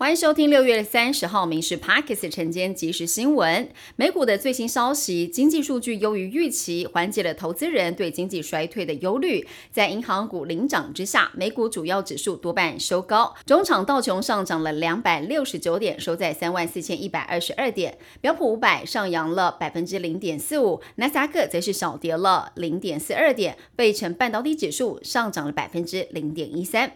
欢迎收听六月三十号《民事 Parkes 晨间即时新闻》。美股的最新消息，经济数据优于预期，缓解了投资人对经济衰退的忧虑。在银行股领涨之下，美股主要指数多半收高。中场道琼上涨了两百六十九点，收在三万四千一百二十二点。标普五百上扬了百分之零点四五，纳斯达克则是小跌了零点四二点。费城半导体指数上涨了百分之零点一三。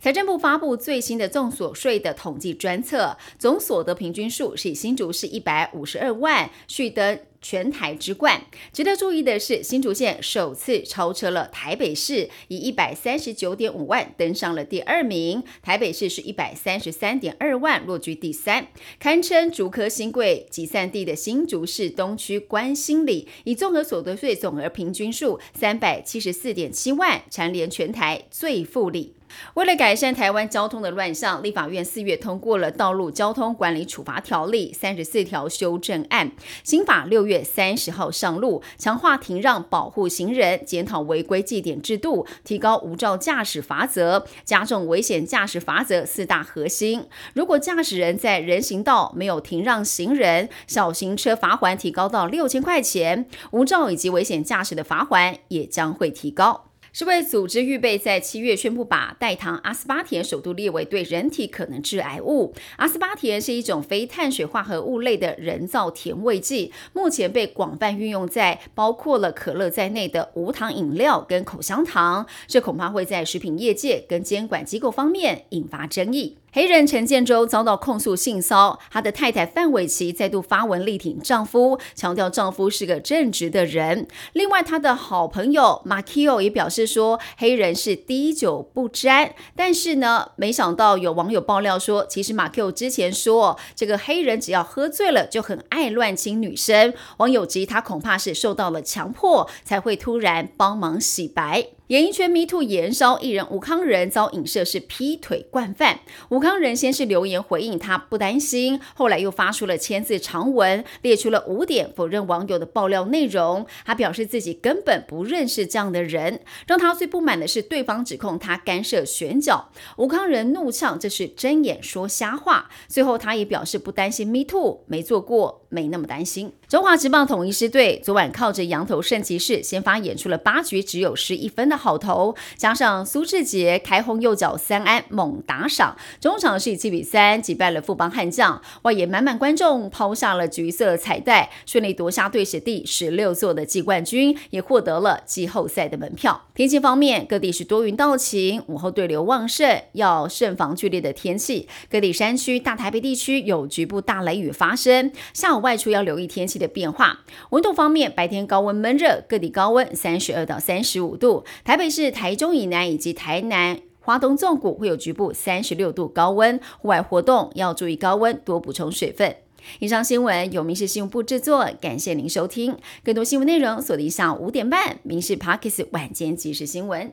财政部发布最新的综所税的统计专册，总所得平均数是以新竹市一百五十二万，续登全台之冠。值得注意的是，新竹县首次超车了台北市，以一百三十九点五万登上了第二名。台北市是一百三十三点二万，落居第三，堪称竹科新贵集散地的新竹市东区关心里，以综合所得税总额平均数三百七十四点七万，蝉联全台最富里。为了改善台湾交通的乱象，立法院四月通过了《道路交通管理处罚条例》三十四条修正案，新法六月三十号上路，强化停让保护行人，检讨违规记点制度，提高无照驾驶罚则，加重危险驾驶罚则四大核心。如果驾驶人在人行道没有停让行人，小型车罚款提高到六千块钱，无照以及危险驾驶的罚款也将会提高。世卫组织预备在七月宣布把代糖阿斯巴甜首度列为对人体可能致癌物。阿斯巴甜是一种非碳水化合物类的人造甜味剂，目前被广泛运用在包括了可乐在内的无糖饮料跟口香糖，这恐怕会在食品业界跟监管机构方面引发争议。黑人陈建州遭到控诉性骚他的太太范玮琪再度发文力挺丈夫，强调丈夫是个正直的人。另外，他的好朋友马 k i 也表示说，黑人是滴酒不沾。但是呢，没想到有网友爆料说，其实马 Q 之前说这个黑人只要喝醉了就很爱乱亲女生。网友及他恐怕是受到了强迫，才会突然帮忙洗白。演艺圈 Me Too 延烧，艺人吴康仁遭影射是劈腿惯犯。吴康仁先是留言回应他不担心，后来又发出了签字长文，列出了五点否认网友的爆料内容。他表示自己根本不认识这样的人。让他最不满的是对方指控他干涉选角。吴康仁怒呛这是睁眼说瞎话。最后他也表示不担心 Me Too，没做过，没那么担心。中华职棒统一师队昨晚靠着羊头圣骑士先发演出了八局只有失一分的。好投，加上苏志杰开轰右脚三安猛打赏，中场是以七比三击败了富邦悍将，外野满满观众抛下了橘色彩带，顺利夺下队史第十六座的季冠军，也获得了季后赛的门票。天气方面，各地是多云到晴，午后对流旺盛，要慎防剧烈的天气。各地山区、大台北地区有局部大雷雨发生，下午外出要留意天气的变化。温度方面，白天高温闷热，各地高温三十二到三十五度。台台北市、台中以南以及台南、华东纵谷会有局部三十六度高温，户外活动要注意高温，多补充水分。以上新闻由民事新闻部制作，感谢您收听。更多新闻内容锁定上午五点半《民事 Parkes 晚间即时新闻》。